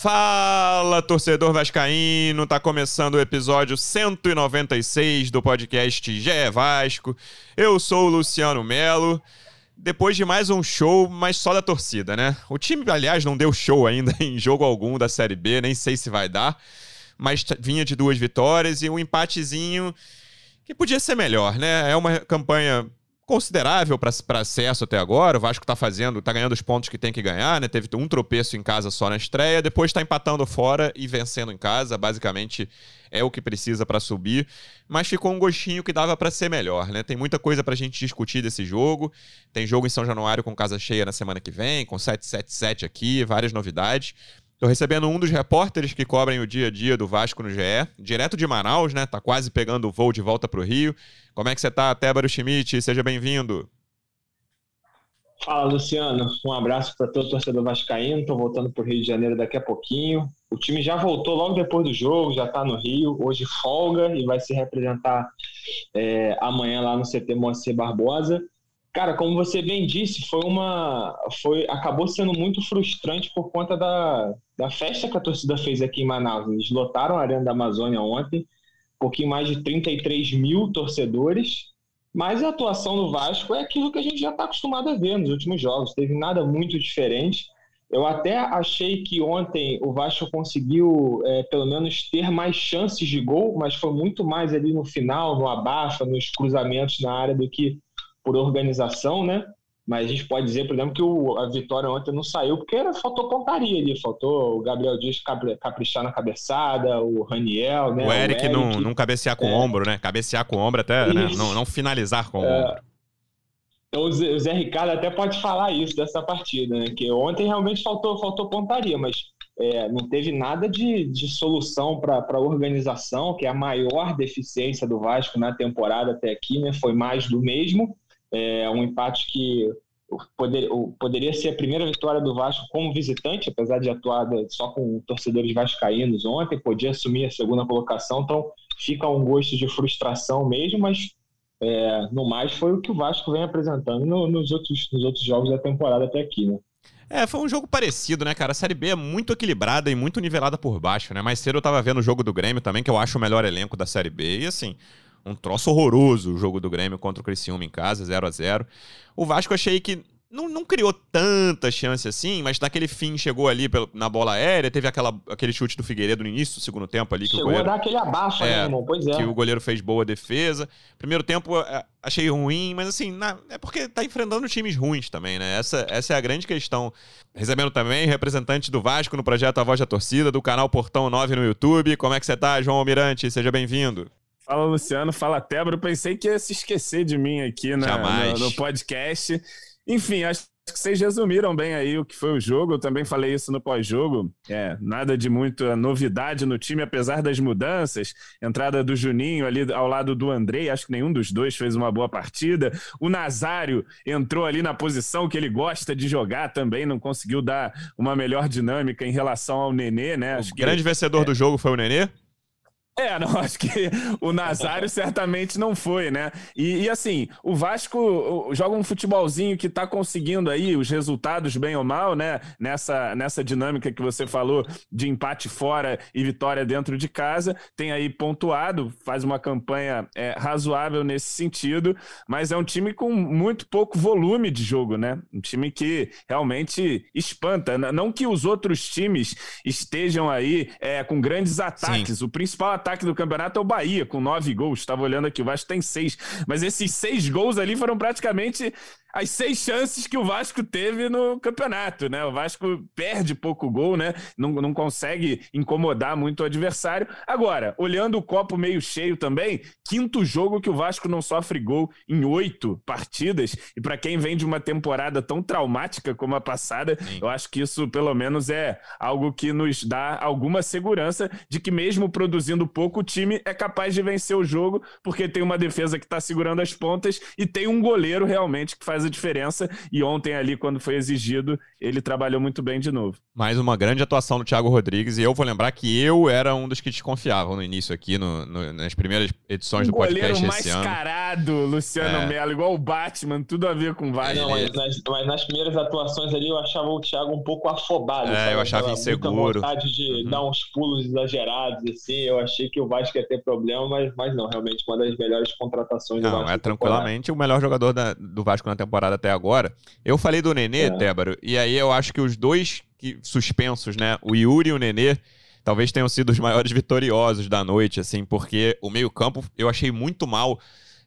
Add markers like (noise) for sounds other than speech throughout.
Fala, torcedor vascaíno! Tá começando o episódio 196 do podcast GE Vasco. Eu sou o Luciano Melo. Depois de mais um show, mas só da torcida, né? O time, aliás, não deu show ainda (laughs) em jogo algum da Série B, nem sei se vai dar, mas vinha de duas vitórias e um empatezinho que podia ser melhor, né? É uma campanha considerável para acesso até agora. O Vasco está fazendo, está ganhando os pontos que tem que ganhar, né? Teve um tropeço em casa só na estreia, depois está empatando fora e vencendo em casa. Basicamente é o que precisa para subir, mas ficou um gostinho que dava para ser melhor, né? Tem muita coisa para a gente discutir desse jogo. Tem jogo em São Januário com casa cheia na semana que vem, com 777 aqui, várias novidades. Estou recebendo um dos repórteres que cobrem o dia a dia do Vasco no GE, direto de Manaus, né? Tá quase pegando o voo de volta para o Rio. Como é que você tá, Tébaro Schmidt? Seja bem-vindo. Fala, Luciano. Um abraço para todo torcedor vascaíno. Estou voltando para o Rio de Janeiro daqui a pouquinho. O time já voltou logo depois do jogo, já está no Rio. Hoje folga e vai se representar é, amanhã lá no CT Moacir Barbosa. Cara, como você bem disse, foi uma, foi, acabou sendo muito frustrante por conta da, da festa que a torcida fez aqui em Manaus. Eles lotaram a Arena da Amazônia ontem, um pouquinho mais de 33 mil torcedores. Mas a atuação do Vasco é aquilo que a gente já está acostumado a ver nos últimos jogos. Teve nada muito diferente. Eu até achei que ontem o Vasco conseguiu, é, pelo menos, ter mais chances de gol, mas foi muito mais ali no final, no abafa, nos cruzamentos na área do que por organização, né? Mas a gente pode dizer, por exemplo, que o, a vitória ontem não saiu porque era, faltou pontaria ali, faltou o Gabriel Dias caprichar na cabeçada, o Raniel, né? O Eric, o Eric não, não cabecear com é. o ombro, né? Cabecear com o ombro até, né? não, não finalizar com o é. ombro. Então, o Zé Ricardo até pode falar isso dessa partida, né? Que ontem realmente faltou, faltou pontaria, mas é, não teve nada de, de solução para a organização, que é a maior deficiência do Vasco na temporada até aqui, né? Foi mais do mesmo. É um empate que poder, poderia ser a primeira vitória do Vasco como visitante, apesar de atuar só com torcedores vascaínos ontem, podia assumir a segunda colocação, então fica um gosto de frustração mesmo, mas é, no mais foi o que o Vasco vem apresentando no, nos, outros, nos outros jogos da temporada até aqui, né? É, foi um jogo parecido, né, cara? A Série B é muito equilibrada e muito nivelada por baixo, né? Mais cedo eu tava vendo o jogo do Grêmio também, que eu acho o melhor elenco da Série B. E assim, um troço horroroso o jogo do Grêmio contra o Criciúma em casa, 0 a 0 O Vasco achei que não, não criou tanta chance assim, mas naquele fim chegou ali na bola aérea, teve aquela, aquele chute do Figueiredo no início do segundo tempo ali. Que chegou o goleiro, a dar aquele abaixo, é, né, irmão? Pois é. Que o goleiro fez boa defesa. Primeiro tempo é, achei ruim, mas assim, na, é porque tá enfrentando times ruins também, né? Essa, essa é a grande questão. Recebendo também representante do Vasco no projeto A Voz da Torcida, do canal Portão 9 no YouTube. Como é que você tá, João Almirante? Seja bem-vindo. Fala, Luciano. Fala, Tebra. Eu pensei que ia se esquecer de mim aqui na, no, no, podcast. Enfim, acho que vocês resumiram bem aí o que foi o jogo. Eu também falei isso no pós-jogo. É, nada de muita novidade no time, apesar das mudanças. Entrada do Juninho ali ao lado do Andrei, acho que nenhum dos dois fez uma boa partida. O Nazário entrou ali na posição que ele gosta de jogar também, não conseguiu dar uma melhor dinâmica em relação ao Nenê, né? Acho o grande vencedor é... do jogo foi o Nenê? É, (laughs) não, acho que o Nazário (laughs) certamente não foi, né? E, e, assim, o Vasco joga um futebolzinho que tá conseguindo aí os resultados bem ou mal, né? Nessa, nessa dinâmica que você falou de empate fora e vitória dentro de casa. Tem aí pontuado, faz uma campanha é, razoável nesse sentido, mas é um time com muito pouco volume de jogo, né? Um time que realmente espanta. Não que os outros times estejam aí é, com grandes ataques. Sim. O principal ataque ataque do campeonato é o Bahia, com nove gols. Estava olhando aqui, o Vasco tem seis. Mas esses seis gols ali foram praticamente as seis chances que o Vasco teve no campeonato, né? O Vasco perde pouco gol, né? Não, não consegue incomodar muito o adversário. Agora, olhando o copo meio cheio também, quinto jogo que o Vasco não sofre gol em oito partidas. E para quem vem de uma temporada tão traumática como a passada, Sim. eu acho que isso pelo menos é algo que nos dá alguma segurança de que mesmo produzindo pouco, o time é capaz de vencer o jogo, porque tem uma defesa que está segurando as pontas e tem um goleiro realmente que faz faz a diferença. E ontem ali, quando foi exigido, ele trabalhou muito bem de novo. Mais uma grande atuação do Thiago Rodrigues. E eu vou lembrar que eu era um dos que desconfiavam no início aqui, no, no, nas primeiras edições um do podcast esse ano. mascarado, Luciano é. Melo, igual o Batman, tudo a ver com o Vasco. Não, mas nas, mas nas, primeiras atuações ali eu achava o Thiago um pouco afobado. É, sabe? eu achava inseguro. Muita vontade de uhum. dar uns pulos exagerados, assim. Eu achei que o Vasco ia ter problema, mas, mas não, realmente uma das melhores contratações não, do Vasco. É tranquilamente o melhor jogador da, do Vasco na temporada até agora. Eu falei do Nenê, é. Tébaro, e aí eu acho que os dois que, suspensos, né? O Yuri e o Nenê talvez tenham sido os maiores vitoriosos da noite, assim, porque o meio-campo eu achei muito mal.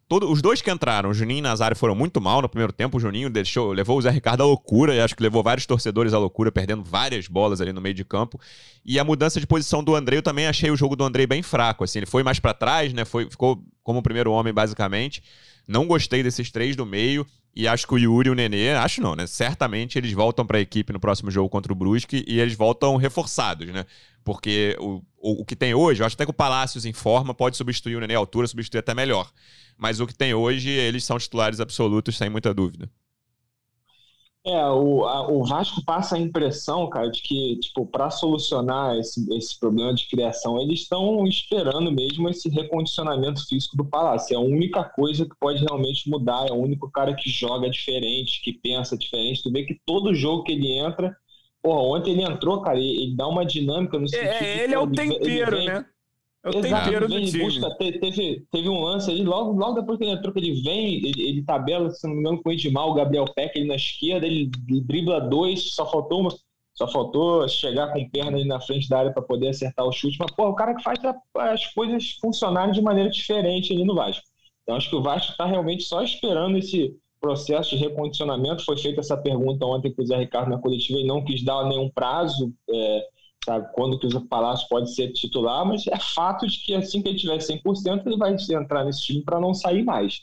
Todo, os dois que entraram, o Juninho e Nazário, foram muito mal no primeiro tempo. O Juninho deixou, levou o Zé Ricardo à loucura, e acho que levou vários torcedores à loucura, perdendo várias bolas ali no meio de campo. E a mudança de posição do André, eu também achei o jogo do André bem fraco. Assim, ele foi mais para trás, né? Foi, ficou como o primeiro homem, basicamente. Não gostei desses três do meio. E acho que o Yuri e o Nenê, acho não, né? Certamente eles voltam para a equipe no próximo jogo contra o Brusque e eles voltam reforçados, né? Porque o, o, o, que tem hoje, eu acho até que o Palácios em forma pode substituir o Nenê à altura, substituir até melhor. Mas o que tem hoje, eles são titulares absolutos, sem muita dúvida. É, o, a, o Vasco passa a impressão, cara, de que, tipo, para solucionar esse, esse problema de criação, eles estão esperando mesmo esse recondicionamento físico do Palácio. É a única coisa que pode realmente mudar, é o único cara que joga diferente, que pensa diferente. Tu vê que todo jogo que ele entra, porra, ontem ele entrou, cara, ele, ele dá uma dinâmica no sentido. É, ele é o tempero, vem, né? É o tempero do time. Busca, teve, teve um lance ali, logo, logo depois que ele entrou, que ele vem, ele, ele tabela, se não me engano, com o Edmar, o Gabriel Peck ali na esquerda, ele, dribla dois, só faltou uma, só faltou chegar com perna ali na frente da área para poder acertar o chute. Mas, pô, o cara que faz as coisas funcionarem de maneira diferente ali no Vasco. Então, acho que o Vasco está realmente só esperando esse processo de recondicionamento. Foi feita essa pergunta ontem para o Zé Ricardo na coletiva e não quis dar nenhum prazo. É, sabe? Quando que o Palácio pode ser titular, mas é fato de que assim que ele tiver 100%, ele vai entrar nesse time para não sair mais.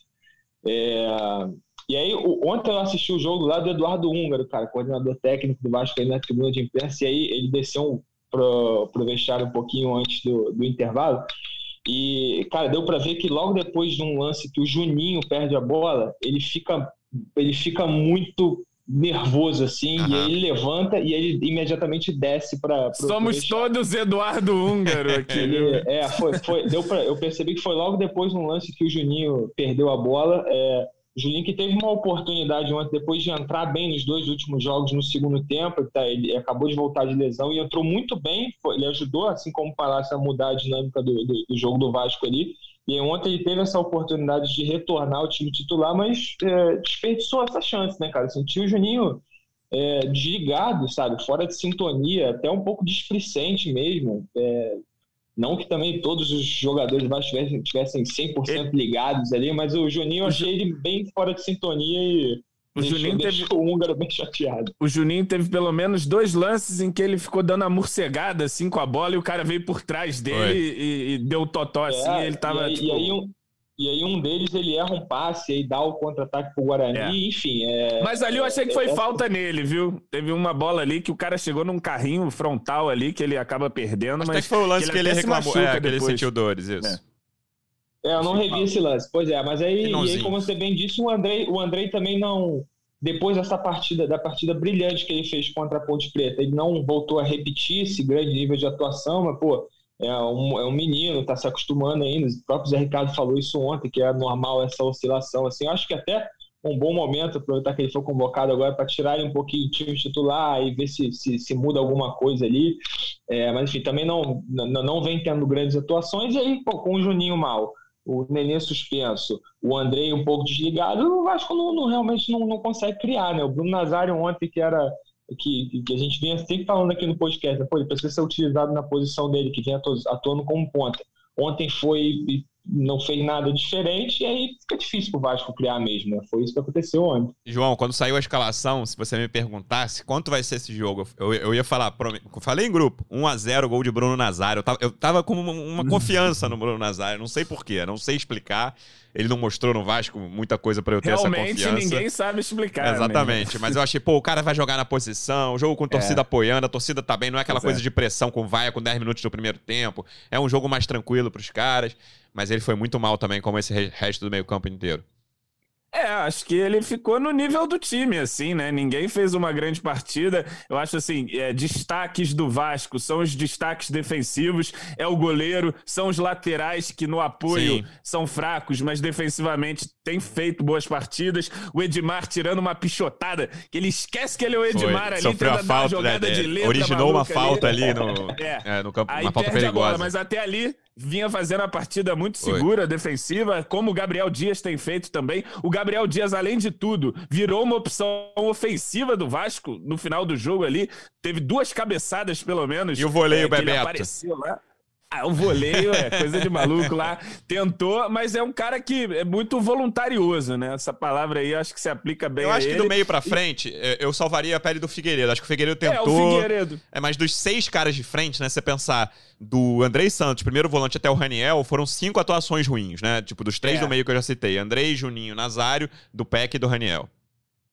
É... E aí, ontem eu assisti o jogo lá do Eduardo Húngaro, cara, coordenador técnico do Vasco aí na tribuna de imprensa, e aí ele desceu pro, pro vestiário um pouquinho antes do, do intervalo, e, cara, deu para ver que logo depois de um lance que o Juninho perde a bola, ele fica, ele fica muito nervoso assim, uhum. e aí ele levanta e ele imediatamente desce para Somos todos Eduardo Húngaro aqui. ele, é, foi, foi, deu pra, eu percebi que foi logo depois de um lance que o Juninho perdeu a bola. É, Juninho que teve uma oportunidade ontem, depois de entrar bem nos dois últimos jogos no segundo tempo, tá, ele acabou de voltar de lesão e entrou muito bem, foi, ele ajudou, assim como o Palácio, a mudar a dinâmica do, do, do jogo do Vasco ali. E ontem ele teve essa oportunidade de retornar ao time titular, mas é, desperdiçou essa chance, né, cara? Sentiu o Juninho é, desligado, sabe? Fora de sintonia, até um pouco displicente mesmo. É, não que também todos os jogadores mais tivessem, tivessem 100% ligados ali, mas o Juninho eu achei ele bem fora de sintonia e o deixou, Juninho teve o húngaro bem chateado. O Juninho teve pelo menos dois lances em que ele ficou dando a morcegada assim com a bola e o cara veio por trás dele e, e, deu o totó assim, é, ele tava e aí, tipo... e aí um, e aí um deles ele erra um passe e dá o contra-ataque pro Guarani, é. enfim. É, Mas ali eu achei que foi é, falta nele, viu? Teve uma bola ali que o cara chegou num carrinho frontal ali que ele acaba perdendo, mas. Até que foi o lance que ele, que ele reclamou, é, que ele sentiu dores, isso. É. Eu não revi esse lance. Pois é, mas aí, aí, como você bem disse, o Andrei, o Andrei também não. Depois dessa partida, da partida brilhante que ele fez contra a Ponte Preta, ele não voltou a repetir esse grande nível de atuação, mas, pô, é um, é um menino, está se acostumando ainda. O próprio Zé Ricardo falou isso ontem, que é normal essa oscilação. Assim, eu acho que até um bom momento, aproveitar que ele foi convocado agora para tirar ele um pouquinho do time titular e ver se, se, se muda alguma coisa ali. É, mas enfim, também não, não, não vem tendo grandes atuações. E aí, pô, com o Juninho mal, o Nenê suspenso, o Andrei um pouco desligado, o Vasco não, não realmente não, não consegue criar, né? O Bruno Nazário ontem, que era que, que, a gente vinha sempre falando aqui no podcast, né? pô, ele precisa ser utilizado na posição dele, que vem atuando como ponta. Ontem foi não fez nada diferente, e aí fica difícil pro Vasco criar mesmo, né? Foi isso que aconteceu ontem. João, quando saiu a escalação, se você me perguntasse quanto vai ser esse jogo, eu, eu ia falar, falei em grupo, 1x0, gol de Bruno Nazário. Eu tava, eu tava com uma, uma confiança no Bruno Nazário, não sei porquê, não sei explicar. Ele não mostrou no Vasco muita coisa para eu ter Realmente, essa confiança. Realmente, ninguém sabe explicar. Exatamente, mas eu achei, pô, o cara vai jogar na posição, jogo com torcida é. apoiando, a torcida tá bem, não é aquela pois coisa é. de pressão com vaia com 10 minutos do primeiro tempo. É um jogo mais tranquilo pros caras mas ele foi muito mal também, como esse resto do meio-campo inteiro. É, acho que ele ficou no nível do time, assim, né? Ninguém fez uma grande partida. Eu acho assim, é, destaques do Vasco são os destaques defensivos, é o goleiro, são os laterais que no apoio Sim. são fracos, mas defensivamente tem feito boas partidas. O Edmar tirando uma pichotada, que ele esquece que ele é o Edmar Foi. ali, Sofreu tenta a falta, jogada é, de letra Originou uma falta ali, ali no, (laughs) é. é. no campo, Aí uma falta perigosa. Bola, mas até ali vinha fazendo a partida muito segura, Foi. defensiva, como o Gabriel Dias tem feito também. O Gabriel Dias, além de tudo, virou uma opção ofensiva do Vasco no final do jogo ali. Teve duas cabeçadas, pelo menos. E o voleio, é, Bebeto? apareceu lá. Ah, o voleio é coisa de maluco lá. Tentou, mas é um cara que é muito voluntarioso, né? Essa palavra aí acho que se aplica bem Eu acho que do meio pra frente, e... eu salvaria a pele do Figueiredo. Acho que o Figueiredo tentou. É, o Figueiredo. É, mas dos seis caras de frente, né? Você pensar do Andrei Santos, primeiro volante até o Raniel, foram cinco atuações ruins, né? Tipo, dos três é. do meio que eu já citei: Andrei, Juninho, Nazário, do PEC e do Raniel.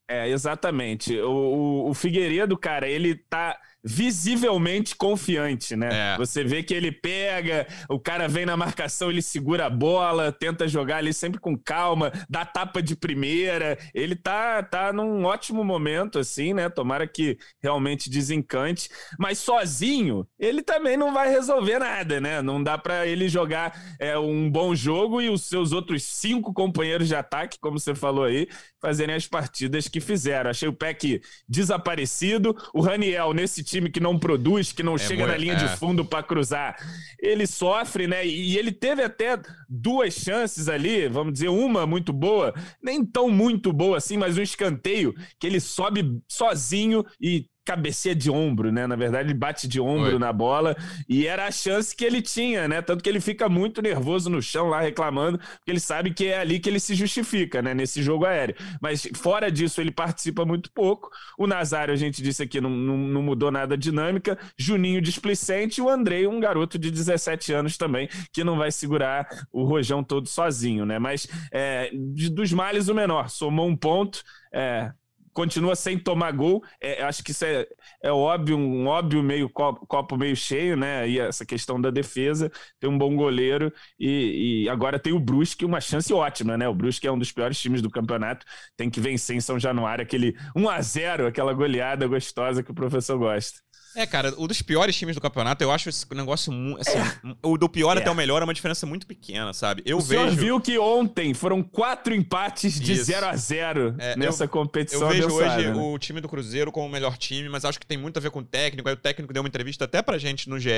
É, exatamente. O, o, o Figueiredo, cara, ele tá visivelmente confiante, né? É. Você vê que ele pega, o cara vem na marcação, ele segura a bola, tenta jogar ali sempre com calma, dá tapa de primeira. Ele tá, tá num ótimo momento, assim, né? Tomara que realmente desencante. Mas sozinho, ele também não vai resolver nada, né? Não dá para ele jogar é, um bom jogo e os seus outros cinco companheiros de ataque, como você falou aí, fazerem as partidas que fizeram. Achei o Peck desaparecido, o Raniel nesse time que não produz, que não é chega muito, na linha é. de fundo para cruzar, ele sofre, né? E ele teve até duas chances ali, vamos dizer, uma muito boa, nem tão muito boa assim, mas um escanteio que ele sobe sozinho e cabeceia de ombro, né? Na verdade, ele bate de ombro Oi. na bola e era a chance que ele tinha, né? Tanto que ele fica muito nervoso no chão lá reclamando, porque ele sabe que é ali que ele se justifica, né? Nesse jogo aéreo. Mas fora disso, ele participa muito pouco. O Nazário, a gente disse aqui, não, não, não mudou nada a dinâmica. Juninho displicente e o Andrei, um garoto de 17 anos também, que não vai segurar o rojão todo sozinho, né? Mas é, dos males o menor, somou um ponto. É, continua sem tomar gol. É, acho que isso é, é óbvio, um óbvio meio copo, copo, meio cheio, né? E essa questão da defesa, tem um bom goleiro e, e, agora tem o Brusque, uma chance ótima, né? O Brusque é um dos piores times do campeonato, tem que vencer em São Januário aquele 1 a 0, aquela goleada gostosa que o professor gosta. É, cara, o dos piores times do campeonato, eu acho esse negócio. Assim, é. O do pior é. até o melhor é uma diferença muito pequena, sabe? Eu o vejo. Você viu que ontem foram quatro empates de 0 a 0 é, nessa eu, competição. Eu vejo hoje né? o time do Cruzeiro como o melhor time, mas acho que tem muito a ver com o técnico. Aí o técnico deu uma entrevista até pra gente no GE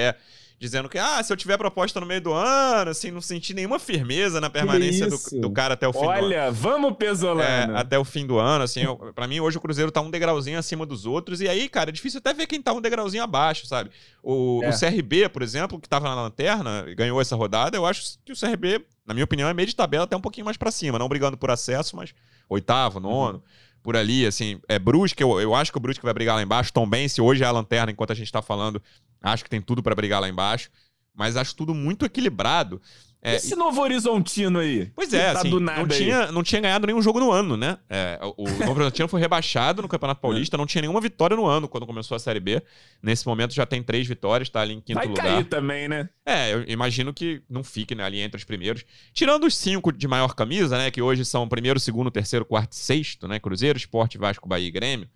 dizendo que, ah, se eu tiver proposta no meio do ano, assim, não senti nenhuma firmeza na permanência do, do, cara até o fim Olha, do ano. Olha, vamos pesolando. É, até o fim do ano, assim, eu, pra mim hoje o Cruzeiro tá um degrauzinho acima dos outros, e aí, cara, é difícil até ver quem tá um degrauzinho abaixo, sabe? O, é. o CRB, por exemplo, que tava na lanterna, ganhou essa rodada, eu acho que o CRB, na minha opinião, é meio de tabela até um pouquinho mais para cima, não brigando por acesso, mas oitavo, nono. Uhum por ali, assim, é Brusque, eu, eu acho que o Brusque vai brigar lá embaixo, Tom se hoje é a lanterna, enquanto a gente tá falando, acho que tem tudo para brigar lá embaixo mas acho tudo muito equilibrado. É, Esse Novo Horizontino aí. Pois é, tá assim, não, tinha, não tinha ganhado nenhum jogo no ano, né? É, o Novo Horizontino foi rebaixado no Campeonato (laughs) Paulista, não tinha nenhuma vitória no ano quando começou a Série B. Nesse momento já tem três vitórias, tá ali em quinto Vai lugar. Vai cair também, né? É, eu imagino que não fique né, ali entre os primeiros. Tirando os cinco de maior camisa, né? Que hoje são primeiro, segundo, terceiro, quarto e sexto, né? Cruzeiro, Esporte, Vasco, Bahia e Grêmio.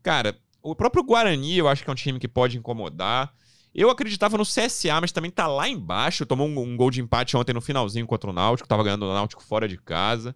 Cara, o próprio Guarani eu acho que é um time que pode incomodar. Eu acreditava no CSA, mas também tá lá embaixo. Tomou um, um gol de empate ontem no finalzinho contra o Náutico. Tava ganhando o Náutico fora de casa.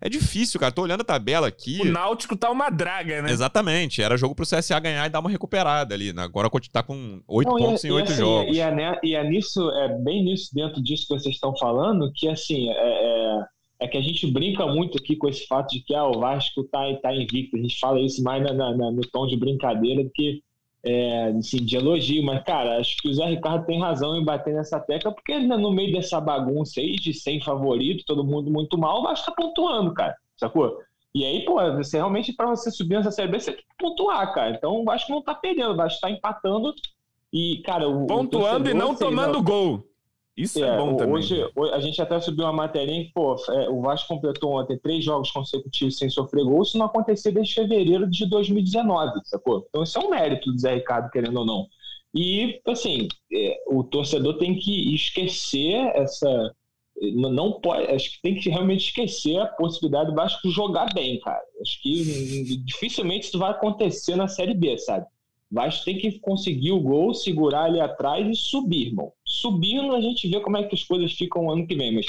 É difícil, cara. Tô olhando a tabela aqui. O Náutico tá uma draga, né? Exatamente. Era jogo pro CSA ganhar e dar uma recuperada ali. Né? Agora tá com oito pontos e, em oito assim, jogos. E é, e é nisso, é bem nisso, dentro disso que vocês estão falando, que assim, é, é, é, que a gente brinca muito aqui com esse fato de que ah, o Vasco tá, tá invicto. A gente fala isso mais na, na, no tom de brincadeira do que é, assim, de elogio, mas, cara, acho que o Zé Ricardo tem razão em bater nessa tecla, porque ele, no meio dessa bagunça aí de sem favorito, todo mundo muito mal, o Vasco tá pontuando, cara, sacou? E aí, pô, você realmente, para você subir nessa Série B, você tem que pontuar, cara. Então o Vasco não tá perdendo, o Vasco tá empatando e, cara. O, Pontuando o e não tomando não... gol. Isso é, é bom também. Hoje, hoje, a gente até subiu uma matéria que, pô, é, o Vasco completou ontem três jogos consecutivos sem sofrer gol. Isso não aconteceu desde fevereiro de 2019, sacou? Então isso é um mérito do Zé Ricardo, querendo ou não. E, assim, é, o torcedor tem que esquecer essa, não pode, acho que tem que realmente esquecer a possibilidade do Vasco jogar bem, cara. Acho que dificilmente isso vai acontecer na Série B, sabe? Vasco tem que conseguir o gol, segurar ali atrás e subir, irmão. Subindo, a gente vê como é que as coisas ficam ano que vem, mas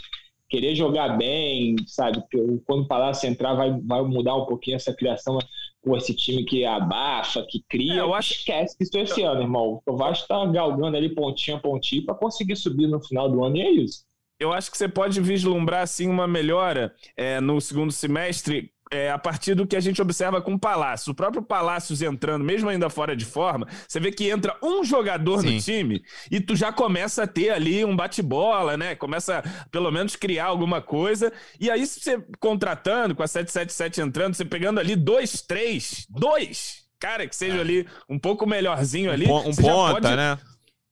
querer jogar bem, sabe? Quando o Palácio entrar, vai, vai mudar um pouquinho essa criação com esse time que abafa, que cria. É, eu acho... Esquece isso esse ano, irmão. O Vasco tá galgando ali pontinha a pontinha para conseguir subir no final do ano e é isso. Eu acho que você pode vislumbrar, assim, uma melhora é, no segundo semestre é, a partir do que a gente observa com o Palácio. O próprio Palácios entrando, mesmo ainda fora de forma, você vê que entra um jogador Sim. no time e tu já começa a ter ali um bate-bola, né? Começa pelo menos criar alguma coisa. E aí, se você contratando, com a 777 entrando, você pegando ali dois, três, dois, cara, que seja é. ali um pouco melhorzinho ali. Um, um ponta, pode... né?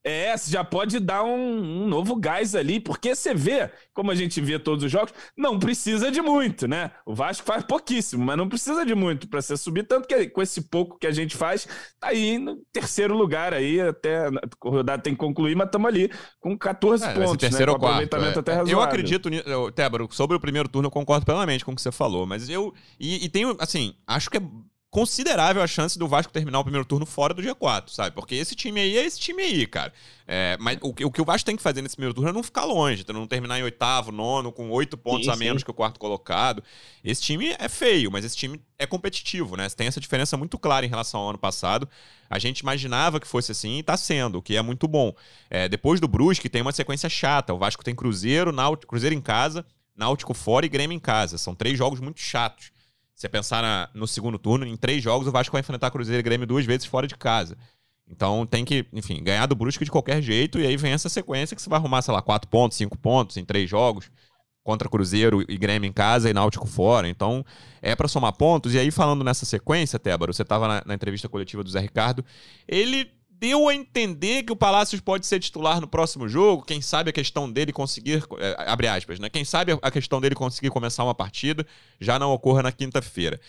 É, você já pode dar um, um, novo gás ali, porque você vê, como a gente vê todos os jogos, não precisa de muito, né? O Vasco faz pouquíssimo, mas não precisa de muito para você subir, tanto que com esse pouco que a gente faz, tá aí no terceiro lugar aí, até a rodada tem que concluir, mas estamos ali com 14 é, pontos, terceiro né? Com aproveitamento é. até razoável. Eu acredito, Tébaro, sobre o primeiro turno eu concordo plenamente com o que você falou, mas eu, e, e tenho, assim, acho que é considerável a chance do Vasco terminar o primeiro turno fora do G4, sabe? Porque esse time aí é esse time aí, cara. É, mas o, o, que o Vasco tem que fazer nesse primeiro turno é não ficar longe, tá? não terminar em oitavo, nono, com oito pontos sim, a menos sim. que o quarto colocado. Esse time é feio, mas esse time é competitivo, né? Tem essa diferença muito clara em relação ao ano passado. A gente imaginava que fosse assim e tá sendo, o que é muito bom. É, depois do Brusque tem uma sequência chata. O Vasco tem Cruzeiro, Náutico, Cruzeiro em casa, Náutico fora e Grêmio em casa. São três jogos muito chatos. Você pensar na, no segundo turno, em três jogos, o Vasco vai enfrentar Cruzeiro e Grêmio duas vezes fora de casa. Então tem que, enfim, ganhar do Brusque de qualquer jeito, e aí vem essa sequência que você vai arrumar, sei lá, quatro pontos, cinco pontos em três jogos, contra Cruzeiro e Grêmio em casa e Náutico fora. Então é para somar pontos. E aí, falando nessa sequência, Tébaro, você estava na, na entrevista coletiva do Zé Ricardo, ele deu a entender que o Palácios pode ser titular no próximo jogo. Quem sabe a questão dele conseguir. É, abre aspas, né? Quem sabe a questão dele conseguir começar uma partida já não ocorra na quinta-feira.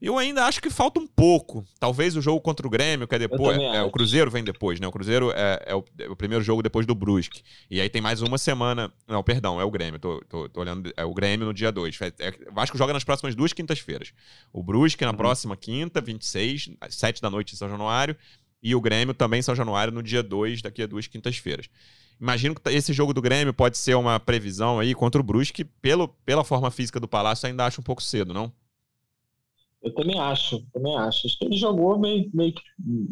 Eu ainda acho que falta um pouco. Talvez o jogo contra o Grêmio, que é depois. É, o Cruzeiro vem depois, né? O Cruzeiro é, é, o, é, o, primeiro jogo depois do Brusque. E aí tem mais uma semana. Não, perdão, é o Grêmio. Tô, tô, tô olhando. É o Grêmio no dia 2. É, Vasco joga nas próximas duas quintas-feiras. O Brusque na uhum. próxima quinta, 26, às 7 da noite em São Januário e o Grêmio também em São Januário no dia 2, daqui a duas quintas-feiras. Imagino que esse jogo do Grêmio pode ser uma previsão aí contra o Brusque, pelo, pela forma física do Palácio, ainda acho um pouco cedo, não? Eu também acho, também acho. Acho que ele jogou meio, meio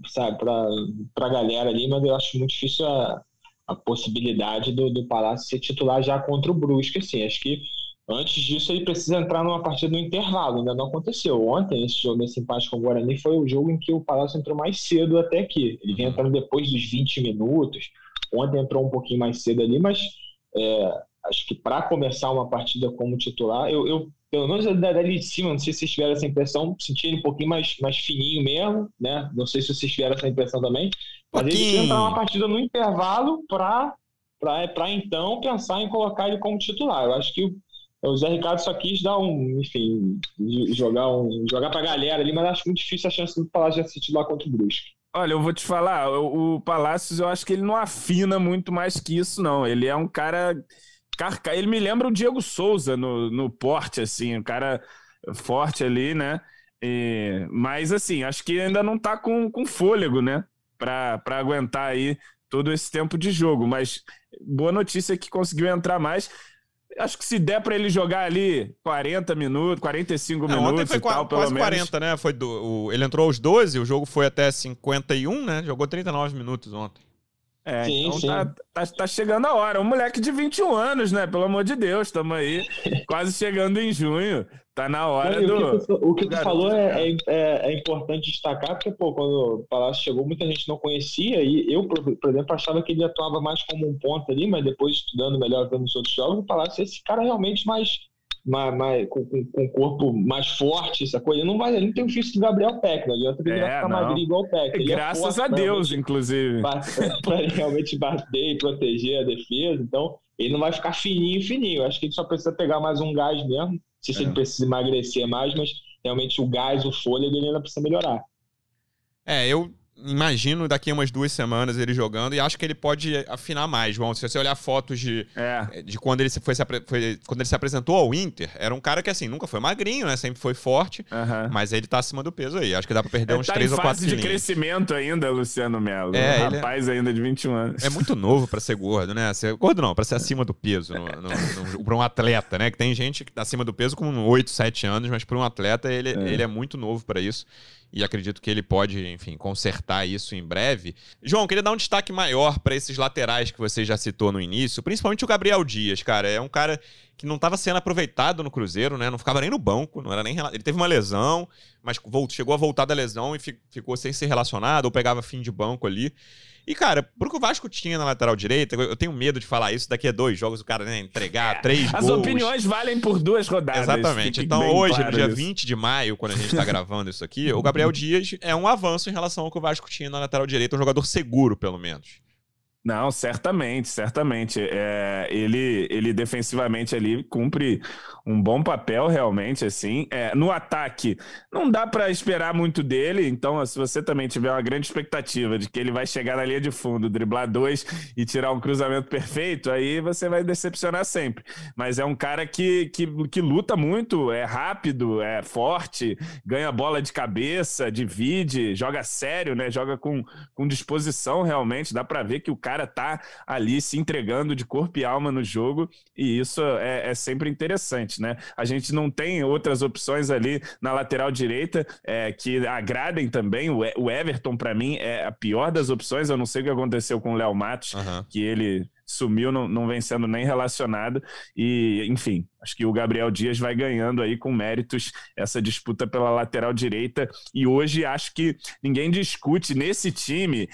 sabe, pra, pra galera ali, mas eu acho muito difícil a, a possibilidade do, do Palácio ser titular já contra o Brusque, assim. Acho que Antes disso, ele precisa entrar numa partida no intervalo, ainda não aconteceu. Ontem, esse jogo, esse empate com o Guarani, foi o jogo em que o Palácio entrou mais cedo até aqui. Ele vinha entrando depois dos 20 minutos. Ontem entrou um pouquinho mais cedo ali, mas é, acho que para começar uma partida como titular, eu, eu pelo menos dali de cima, não sei se vocês tiveram essa impressão, senti ele um pouquinho mais, mais fininho mesmo, né? Não sei se vocês tiveram essa impressão também. Mas ele precisa entrar numa partida no intervalo para para então pensar em colocar ele como titular. Eu acho que o Zé Ricardo só quis dar um, enfim, jogar um, jogar pra galera ali, mas acho muito difícil a chance do Palácio de assistir lá contra o Brusque. Olha, eu vou te falar, o, o Palácios eu acho que ele não afina muito mais que isso, não. Ele é um cara. Carca... Ele me lembra o Diego Souza no, no porte, assim, um cara forte ali, né? E... Mas, assim, acho que ainda não tá com, com fôlego, né? Pra, pra aguentar aí todo esse tempo de jogo. Mas boa notícia que conseguiu entrar mais acho que se der para ele jogar ali 40 minutos, 45 é, minutos. Ontem foi tal, quase menos. 40, né? Foi do, o, ele entrou aos 12, o jogo foi até 51, né? Jogou 39 minutos ontem. É, sim, então sim. Tá, tá, tá, chegando a hora. Um moleque de 21 anos, né? Pelo amor de Deus, estamos aí (laughs) quase chegando em junho. Tá na hora do. O que tu, o que tu falou é, é, é, é, importante destacar, porque, pô, quando o Palácio chegou, muita gente não conhecia, e eu, por, por, exemplo, achava que ele atuava mais como um ponto ali, mas depois estudando melhor vendo os outros jogos, o Palácio é esse cara realmente mais mais, mais, com, com, com, corpo mais forte, essa coisa. Ele não, vai, ele não tem o físico do Gabriel Peck, não adianta ele é, vai ficar magrinho igual o Peck. Ele é Graças é a Deus, inclusive. (laughs) Para realmente bater e proteger a defesa. Então, ele não vai ficar fininho, fininho. Acho que ele só precisa pegar mais um gás mesmo. Não sei se é. ele precisa emagrecer mais, mas realmente o gás, o fôlego, ele ainda precisa melhorar. É, eu imagino daqui a umas duas semanas ele jogando e acho que ele pode afinar mais, João. Se você olhar fotos de, é. de quando, ele se foi, foi, quando ele se apresentou ao Inter, era um cara que assim, nunca foi magrinho, né? Sempre foi forte, uhum. mas ele tá acima do peso aí. Acho que dá pra perder é, uns tá 3 ou 4 quilinhos. de crescimento ainda, Luciano Melo. É, um rapaz é... ainda de 21 anos. É muito novo pra ser gordo, né? Ser, gordo não, pra ser acima do peso. No, no, no, pra um atleta, né? Que tem gente que tá acima do peso com 8, 7 anos, mas pra um atleta ele é, ele é muito novo para isso e acredito que ele pode, enfim, consertar isso em breve. João, queria dar um destaque maior para esses laterais que você já citou no início, principalmente o Gabriel Dias, cara. É um cara que não estava sendo aproveitado no Cruzeiro, né? Não ficava nem no banco, não era nem ele teve uma lesão, mas chegou a voltar da lesão e ficou sem ser relacionado ou pegava fim de banco ali. E, cara, pro que o Vasco tinha na lateral direita, eu tenho medo de falar isso, daqui a dois jogos o cara né, entregar é, três As gols. opiniões valem por duas rodadas. Exatamente. Então, hoje, claro no dia isso. 20 de maio, quando a gente tá (laughs) gravando isso aqui, o Gabriel Dias é um avanço em relação ao que o Vasco tinha na lateral direita, um jogador seguro, pelo menos. Não, certamente, certamente. É, ele, ele defensivamente ali cumpre um bom papel, realmente, assim. É, no ataque, não dá para esperar muito dele, então, se você também tiver uma grande expectativa de que ele vai chegar na linha de fundo, driblar dois e tirar um cruzamento perfeito, aí você vai decepcionar sempre. Mas é um cara que, que, que luta muito, é rápido, é forte, ganha bola de cabeça, divide, joga sério, né? Joga com, com disposição, realmente. Dá para ver que o cara tá ali se entregando de corpo e alma no jogo, e isso é, é sempre interessante, né? A gente não tem outras opções ali na lateral direita é, que agradem também. O Everton, para mim, é a pior das opções. Eu não sei o que aconteceu com o Léo Matos, uhum. que ele sumiu, não, não vem sendo nem relacionado. E, enfim, acho que o Gabriel Dias vai ganhando aí com méritos essa disputa pela lateral direita. E hoje acho que ninguém discute nesse time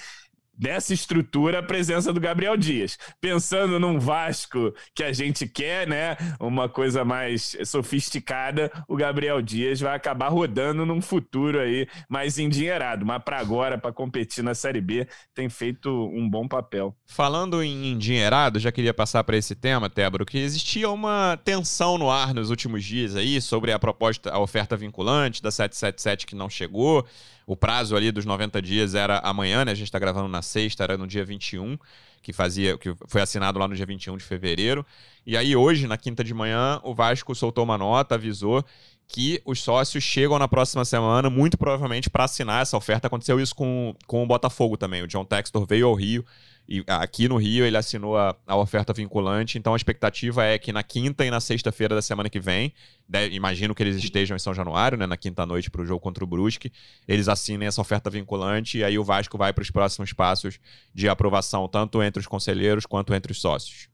dessa estrutura a presença do Gabriel Dias. Pensando num Vasco que a gente quer, né? Uma coisa mais sofisticada, o Gabriel Dias vai acabar rodando num futuro aí mais endinheirado. Mas para agora, para competir na Série B, tem feito um bom papel. Falando em endinheirado, já queria passar para esse tema, Tébaro, que existia uma tensão no ar nos últimos dias aí sobre a proposta, a oferta vinculante da 777 que não chegou. O prazo ali dos 90 dias era amanhã, né? A gente está gravando na sexta, era no dia 21, que fazia, que foi assinado lá no dia 21 de fevereiro. E aí hoje, na quinta de manhã, o Vasco soltou uma nota, avisou que os sócios chegam na próxima semana, muito provavelmente para assinar essa oferta. Aconteceu isso com, com o Botafogo também. O John Textor veio ao Rio e aqui no Rio ele assinou a, a oferta vinculante, então a expectativa é que na quinta e na sexta-feira da semana que vem, deve, imagino que eles estejam em São Januário, né, na quinta-noite para o jogo contra o Brusque, eles assinem essa oferta vinculante e aí o Vasco vai para os próximos passos de aprovação, tanto entre os conselheiros quanto entre os sócios.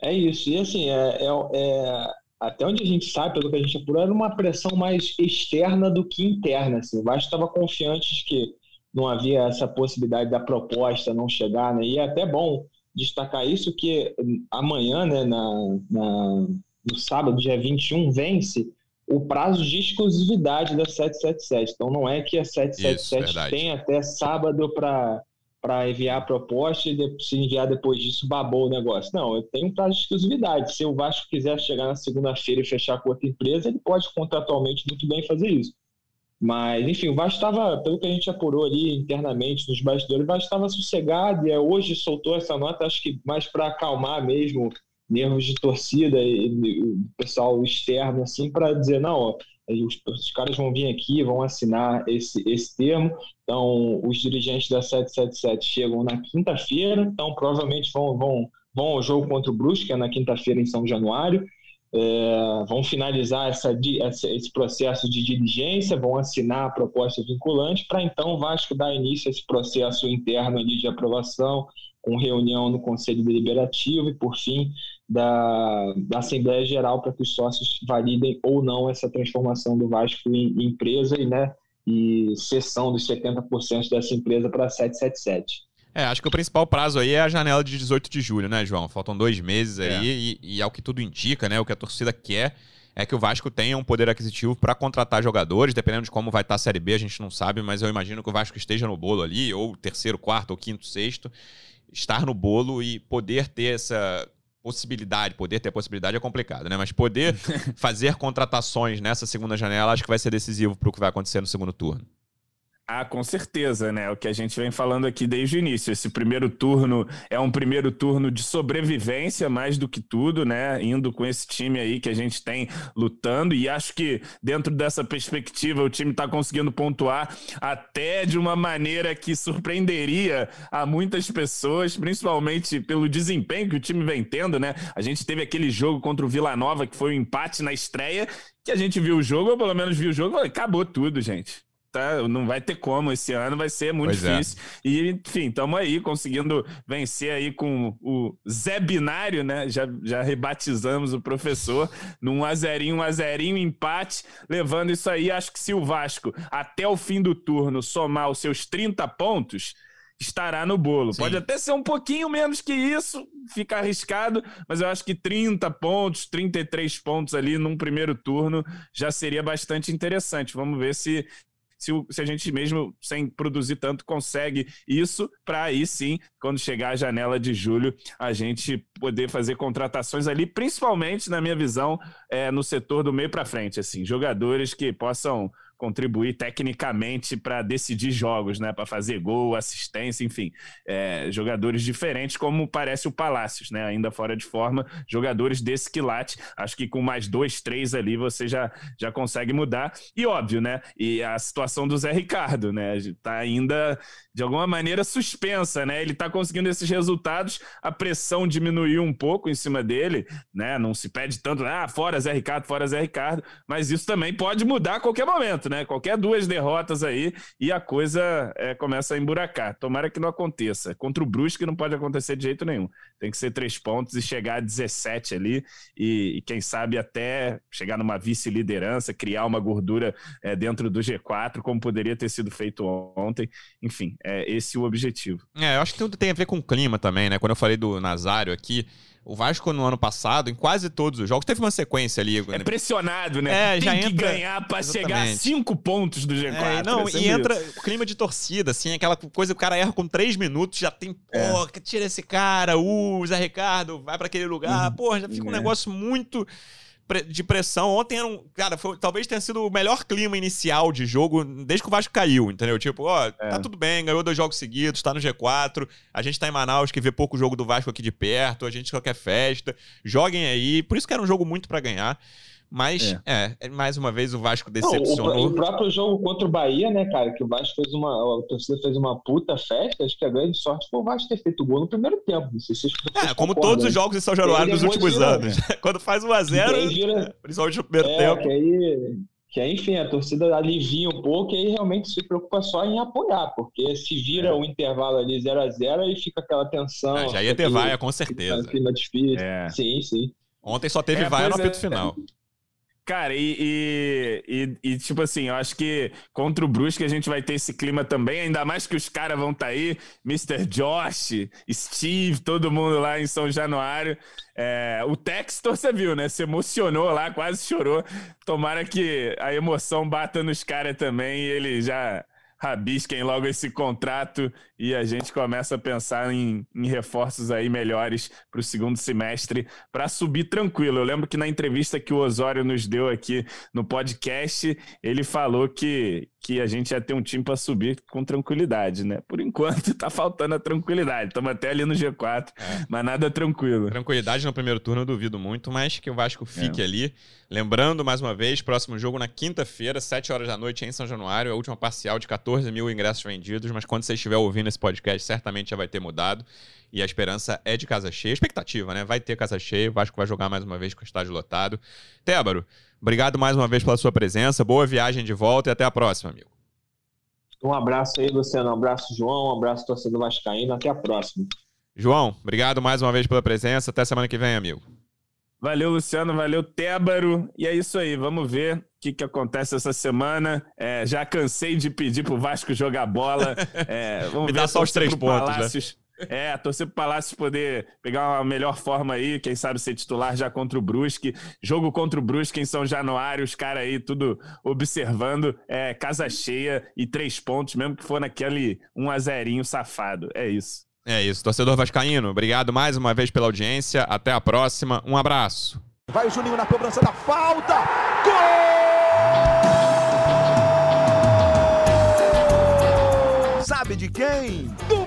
É isso, e assim, é, é, é até onde a gente sabe, pelo que a gente apurou, era uma pressão mais externa do que interna. Assim. O Vasco estava confiante de que não havia essa possibilidade da proposta não chegar, né? E é até bom destacar isso que amanhã, né, na, na, no sábado, dia 21, vence o prazo de exclusividade da 777. Então não é que a 777 isso, tem até sábado para para enviar a proposta e se enviar depois disso babou o negócio. Não, eu tenho um prazo de exclusividade. Se o Vasco quiser chegar na segunda-feira e fechar com outra empresa, ele pode contratualmente muito bem fazer isso. Mas, enfim, o Vasco estava, pelo que a gente apurou ali internamente nos bastidores, o Vasco estava sossegado e é, hoje soltou essa nota, acho que mais para acalmar mesmo nervos de torcida e, o pessoal externo, assim, para dizer, não, ó, os, os, caras vão vir aqui, vão assinar esse, esse termo. Então, os dirigentes da 777 chegam na quinta-feira, então provavelmente vão, vão, vão ao jogo contra o Brusque, é na quinta-feira em São Januário é, vão finalizar essa, essa, esse processo de diligência, vão assinar a proposta vinculante, para então o Vasco dar início a esse processo interno de aprovação, com reunião no Conselho Deliberativo e, por fim, da, da Assembleia Geral para que os sócios validem ou não essa transformação do Vasco em, em empresa e, né, e cessão dos 70% dessa empresa para 777. É, acho que o principal prazo aí é a janela de 18 de julho, né, João? Faltam dois meses aí é. e, e ao que tudo indica, né? O que a torcida quer é que o Vasco tenha um poder aquisitivo para contratar jogadores, dependendo de como vai estar tá a Série B, a gente não sabe, mas eu imagino que o Vasco esteja no bolo ali, ou terceiro, quarto, ou quinto, sexto, estar no bolo e poder ter essa possibilidade, poder ter a possibilidade é complicado, né? Mas poder (laughs) fazer contratações nessa segunda janela acho que vai ser decisivo para o que vai acontecer no segundo turno. Ah, com certeza, né? O que a gente vem falando aqui desde o início. Esse primeiro turno é um primeiro turno de sobrevivência, mais do que tudo, né? Indo com esse time aí que a gente tem lutando. E acho que dentro dessa perspectiva o time está conseguindo pontuar até de uma maneira que surpreenderia a muitas pessoas, principalmente pelo desempenho que o time vem tendo, né? A gente teve aquele jogo contra o Vila Nova que foi um empate na estreia, que a gente viu o jogo, ou pelo menos viu o jogo acabou tudo, gente tá, não vai ter como esse ano, vai ser muito pois é. difícil. É. E, enfim, estamos aí conseguindo vencer aí com o Zé Binário, né? Já, já rebatizamos o professor num azerinho, um azerinho, empate, levando isso aí. Acho que se o Vasco, até o fim do turno, somar os seus 30 pontos, estará no bolo. Sim. Pode até ser um pouquinho menos que isso, fica arriscado, mas eu acho que 30 pontos, 33 pontos ali num primeiro turno já seria bastante interessante. Vamos ver se se, se a gente mesmo, sem produzir tanto, consegue isso, para aí sim, quando chegar a janela de julho, a gente poder fazer contratações ali, principalmente, na minha visão, é, no setor do meio para frente, assim, jogadores que possam contribuir tecnicamente para decidir jogos, né? Para fazer gol, assistência, enfim. É, jogadores diferentes, como parece o Palácios, né? Ainda fora de forma, jogadores desse quilate. Acho que com mais dois, três ali você já, já consegue mudar. E óbvio, né? E a situação do Zé Ricardo, né? Tá ainda de alguma maneira suspensa, né? Ele tá conseguindo esses resultados, a pressão diminuiu um pouco em cima dele, né? Não se pede tanto, ah, fora Zé Ricardo, fora Zé Ricardo, mas isso também pode mudar a qualquer momento né? Qualquer duas derrotas aí e a coisa é, começa a emburacar. Tomara que não aconteça. Contra o Brusque não pode acontecer de jeito nenhum. Tem que ser três pontos e chegar a 17 ali e, e quem sabe até chegar numa vice-liderança, criar uma gordura é, dentro do G4, como poderia ter sido feito ontem. Enfim, é esse o objetivo. É, eu acho que tudo tem a ver com o clima também, né? Quando eu falei do Nazário aqui, o Vasco no ano passado, em quase todos os jogos, teve uma sequência ali. É pressionado, né? É, já Tem que entra... ganhar para chegar a cinco pontos do G4. É, não, e entra o clima de torcida, assim, aquela coisa que o cara erra com três minutos, já tem, é. pô, é. tira esse cara, uh, Zé Ricardo, vai para aquele lugar, uhum. pô, já fica um é. negócio muito de pressão. Ontem era um. Cara, foi, talvez tenha sido o melhor clima inicial de jogo desde que o Vasco caiu, entendeu? Tipo, ó, é. tá tudo bem, ganhou dois jogos seguidos, tá no G4. A gente tá em Manaus, que vê pouco jogo do Vasco aqui de perto, a gente só quer festa. Joguem aí. Por isso que era um jogo muito para ganhar. Mas, é. é. mais uma vez o Vasco decepcionou. Não, o, o, próprio jogo contra o Bahia, né, cara, que o Vasco fez uma. A torcida fez uma puta festa. Acho que a grande sorte foi o Vasco ter feito gol no primeiro tempo. Não sei se vocês, é, (laughs) como todos os jogos em São Januário dos últimos anos. (laughs) Quando faz 1x0, vira... principalmente no primeiro é, tempo. Que aí, que aí, enfim, a torcida alivia um pouco e aí realmente se preocupa só em apoiar, porque se vira o é. um intervalo ali 0 a 0 e fica aquela tensão. Ah, já ia ter vaia, com certeza. Clima difícil. É. Sim, sim. Ontem só teve é, vaia no apito é, final. Cara, e, e, e, tipo assim, eu acho que contra o Brusque a gente vai ter esse clima também, ainda mais que os caras vão estar tá aí, Mr. Josh, Steve, todo mundo lá em São Januário. É, o Textor, você viu, né? Se emocionou lá, quase chorou. Tomara que a emoção bata nos caras também e ele já rabisquem logo esse contrato e a gente começa a pensar em, em reforços aí melhores para o segundo semestre para subir tranquilo. Eu lembro que na entrevista que o Osório nos deu aqui no podcast, ele falou que, que a gente ia ter um time para subir com tranquilidade, né? Por enquanto (laughs) tá faltando a tranquilidade. Estamos até ali no G4, é. mas nada tranquilo. Tranquilidade no primeiro turno eu duvido muito, mas que o Vasco fique é. ali. Lembrando, mais uma vez, próximo jogo na quinta-feira, 7 horas da noite em São Januário, a última parcial de 14 mil ingressos vendidos, mas quando você estiver ouvindo esse podcast, certamente já vai ter mudado. E a esperança é de casa cheia. Expectativa, né? Vai ter casa cheia, o Vasco vai jogar mais uma vez com o estádio lotado. Tébaro, Obrigado mais uma vez pela sua presença. Boa viagem de volta e até a próxima, amigo. Um abraço aí, Luciano. Um abraço, João. Um abraço, torcedor Vascaíno. Até a próxima. João, obrigado mais uma vez pela presença. Até semana que vem, amigo. Valeu, Luciano. Valeu, Tébaro. E é isso aí. Vamos ver o que, que acontece essa semana. É, já cansei de pedir pro Vasco jogar bola. (laughs) É, vamos Me ver dá só os três pontos, né? Palácios. né? É, torcer pro Palácio poder pegar uma melhor forma aí, quem sabe ser titular já contra o Brusque. Jogo contra o Brusque em São Januário, os caras aí tudo observando. É, casa cheia e três pontos, mesmo que for naquele 1 a 0 safado. É isso. É isso, torcedor vascaíno. Obrigado mais uma vez pela audiência. Até a próxima. Um abraço. Vai o Juninho na cobrança da falta. Gol! sabe de quem? Do